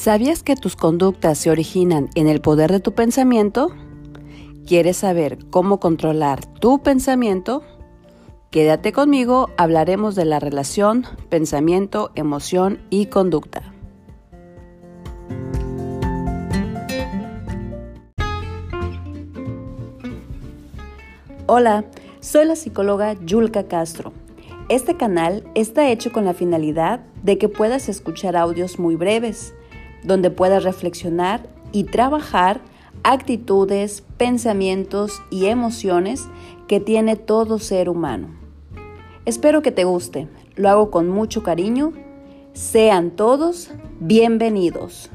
¿Sabías que tus conductas se originan en el poder de tu pensamiento? ¿Quieres saber cómo controlar tu pensamiento? Quédate conmigo, hablaremos de la relación pensamiento, emoción y conducta. Hola, soy la psicóloga Yulka Castro. Este canal está hecho con la finalidad de que puedas escuchar audios muy breves donde puedas reflexionar y trabajar actitudes, pensamientos y emociones que tiene todo ser humano. Espero que te guste, lo hago con mucho cariño. Sean todos bienvenidos.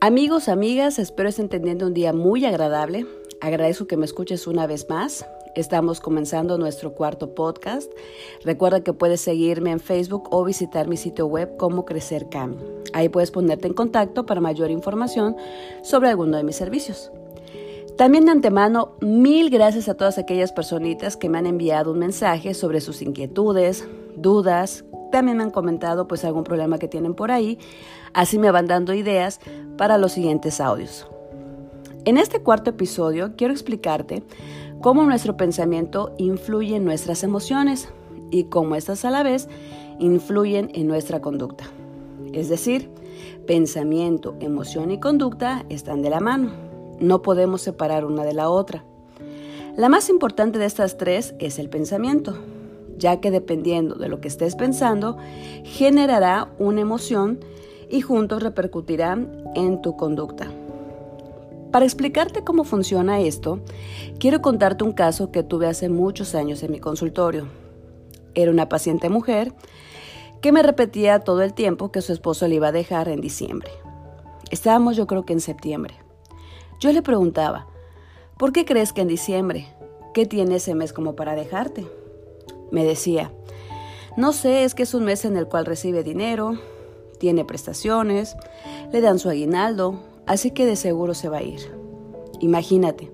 Amigos, amigas, espero estén teniendo un día muy agradable. Agradezco que me escuches una vez más. Estamos comenzando nuestro cuarto podcast. Recuerda que puedes seguirme en Facebook o visitar mi sitio web como Crecer Cam. Ahí puedes ponerte en contacto para mayor información sobre alguno de mis servicios. También de antemano, mil gracias a todas aquellas personitas que me han enviado un mensaje sobre sus inquietudes, dudas, también me han comentado pues algún problema que tienen por ahí, así me van dando ideas para los siguientes audios. En este cuarto episodio quiero explicarte cómo nuestro pensamiento influye en nuestras emociones y cómo estas a la vez influyen en nuestra conducta. Es decir, pensamiento, emoción y conducta están de la mano. No podemos separar una de la otra. La más importante de estas tres es el pensamiento, ya que dependiendo de lo que estés pensando, generará una emoción y juntos repercutirán en tu conducta. Para explicarte cómo funciona esto, quiero contarte un caso que tuve hace muchos años en mi consultorio. Era una paciente mujer que me repetía todo el tiempo que su esposo le iba a dejar en diciembre. Estábamos yo creo que en septiembre. Yo le preguntaba, ¿por qué crees que en diciembre? ¿Qué tiene ese mes como para dejarte? Me decía, no sé, es que es un mes en el cual recibe dinero, tiene prestaciones, le dan su aguinaldo, así que de seguro se va a ir. Imagínate,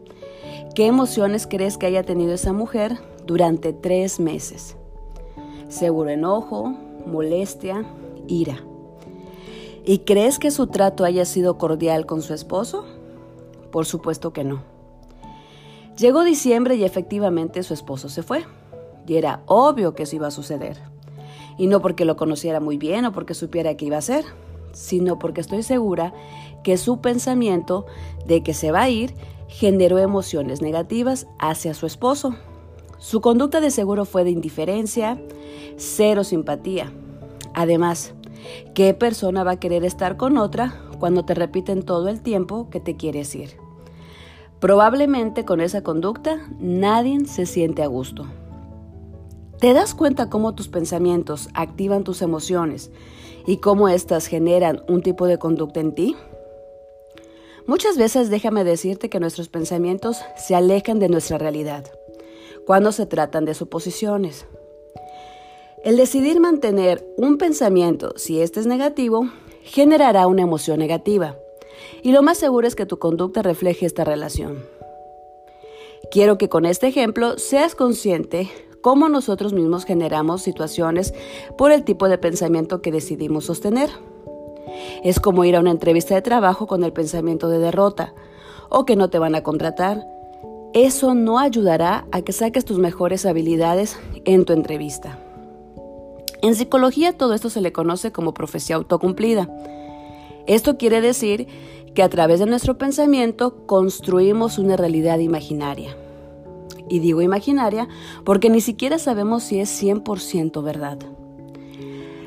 ¿qué emociones crees que haya tenido esa mujer durante tres meses? Seguro enojo, molestia, ira. ¿Y crees que su trato haya sido cordial con su esposo? Por supuesto que no. Llegó diciembre y efectivamente su esposo se fue y era obvio que eso iba a suceder. Y no porque lo conociera muy bien o porque supiera que iba a ser, sino porque estoy segura que su pensamiento de que se va a ir generó emociones negativas hacia su esposo. Su conducta de seguro fue de indiferencia, cero simpatía. Además, ¿qué persona va a querer estar con otra cuando te repiten todo el tiempo que te quieres ir? Probablemente con esa conducta nadie se siente a gusto. ¿Te das cuenta cómo tus pensamientos activan tus emociones y cómo éstas generan un tipo de conducta en ti? Muchas veces déjame decirte que nuestros pensamientos se alejan de nuestra realidad cuando se tratan de suposiciones. El decidir mantener un pensamiento, si éste es negativo, generará una emoción negativa. Y lo más seguro es que tu conducta refleje esta relación. Quiero que con este ejemplo seas consciente cómo nosotros mismos generamos situaciones por el tipo de pensamiento que decidimos sostener. Es como ir a una entrevista de trabajo con el pensamiento de derrota o que no te van a contratar. Eso no ayudará a que saques tus mejores habilidades en tu entrevista. En psicología todo esto se le conoce como profecía autocumplida. Esto quiere decir que a través de nuestro pensamiento construimos una realidad imaginaria. Y digo imaginaria porque ni siquiera sabemos si es 100% verdad.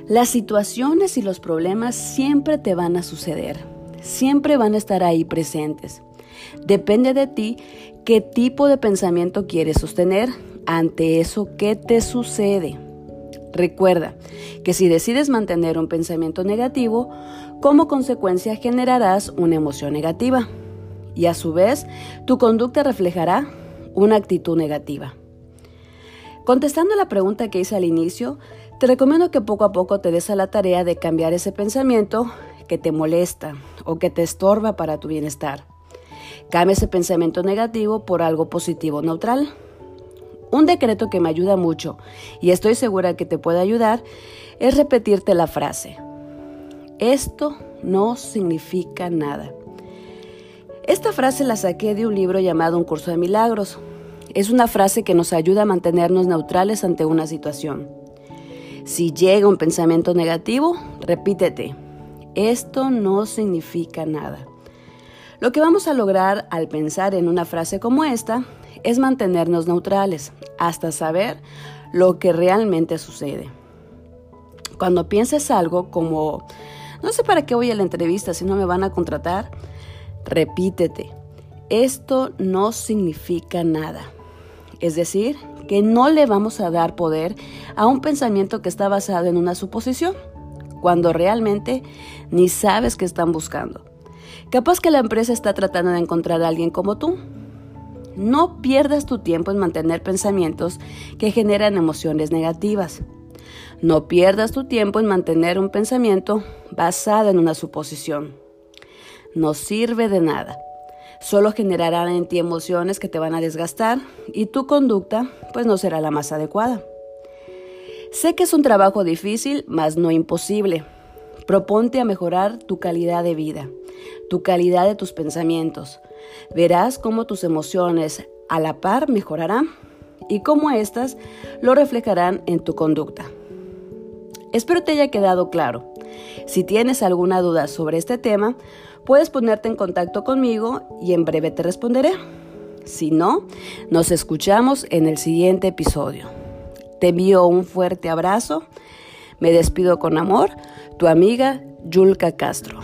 Las situaciones y los problemas siempre te van a suceder, siempre van a estar ahí presentes. Depende de ti qué tipo de pensamiento quieres sostener ante eso que te sucede. Recuerda que si decides mantener un pensamiento negativo, como consecuencia generarás una emoción negativa y a su vez tu conducta reflejará una actitud negativa. Contestando la pregunta que hice al inicio, Te recomiendo que poco a poco te des a la tarea de cambiar ese pensamiento que te molesta o que te estorba para tu bienestar. Cambia ese pensamiento negativo por algo positivo neutral. Un decreto que me ayuda mucho y estoy segura que te puede ayudar es repetirte la frase. Esto no significa nada. Esta frase la saqué de un libro llamado Un curso de milagros. Es una frase que nos ayuda a mantenernos neutrales ante una situación. Si llega un pensamiento negativo, repítete, esto no significa nada. Lo que vamos a lograr al pensar en una frase como esta es mantenernos neutrales hasta saber lo que realmente sucede. Cuando pienses algo como, no sé para qué voy a la entrevista si no me van a contratar, repítete, esto no significa nada. Es decir, que no le vamos a dar poder a un pensamiento que está basado en una suposición, cuando realmente ni sabes qué están buscando. Capaz que la empresa está tratando de encontrar a alguien como tú. No pierdas tu tiempo en mantener pensamientos que generan emociones negativas. No pierdas tu tiempo en mantener un pensamiento basado en una suposición. No sirve de nada. Solo generarán en ti emociones que te van a desgastar y tu conducta pues no será la más adecuada. Sé que es un trabajo difícil, mas no imposible. Proponte a mejorar tu calidad de vida, tu calidad de tus pensamientos. Verás cómo tus emociones a la par mejorarán y cómo éstas lo reflejarán en tu conducta. Espero te haya quedado claro. Si tienes alguna duda sobre este tema, puedes ponerte en contacto conmigo y en breve te responderé. Si no, nos escuchamos en el siguiente episodio. Te envío un fuerte abrazo. Me despido con amor, tu amiga Yulka Castro.